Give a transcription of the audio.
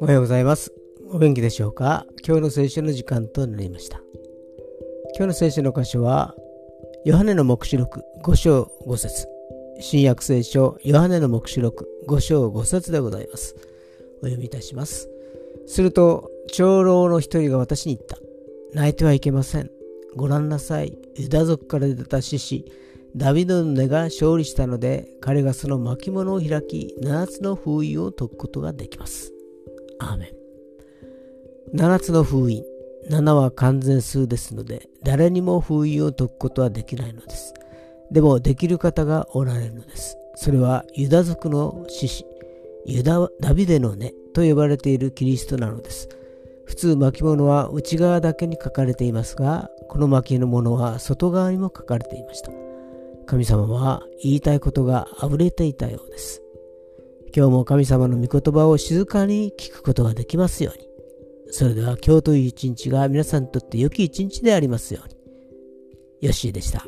おはようございます。お元気でしょうか？今日の聖書の時間となりました。今日の聖書の箇所は、ヨハネの黙示録5章5節新約聖書ヨハネの黙示録5章5節でございます。お読みいたします。すると、長老の一人が私に言った。泣いてはいけません。ご覧なさい。ユダ族から出た獅子、ダビドの根が勝利したので、彼がその巻物を開き、7つの封印を解くことができます。アーメン。7つの封印。7は完全数ですので、誰にも封印を解くことはできないのです。でも、できる方がおられるのです。それはユダ族の獅子、ユダダビデの根と呼ばれているキリストなのです。普通巻物は内側だけに書かれていますが、この巻物は外側にも書かれていました。神様は言いたいことが溢れていたようです。今日も神様の御言葉を静かに聞くことができますように。それでは今日という一日が皆さんにとって良き一日でありますように。ヨッシーでした。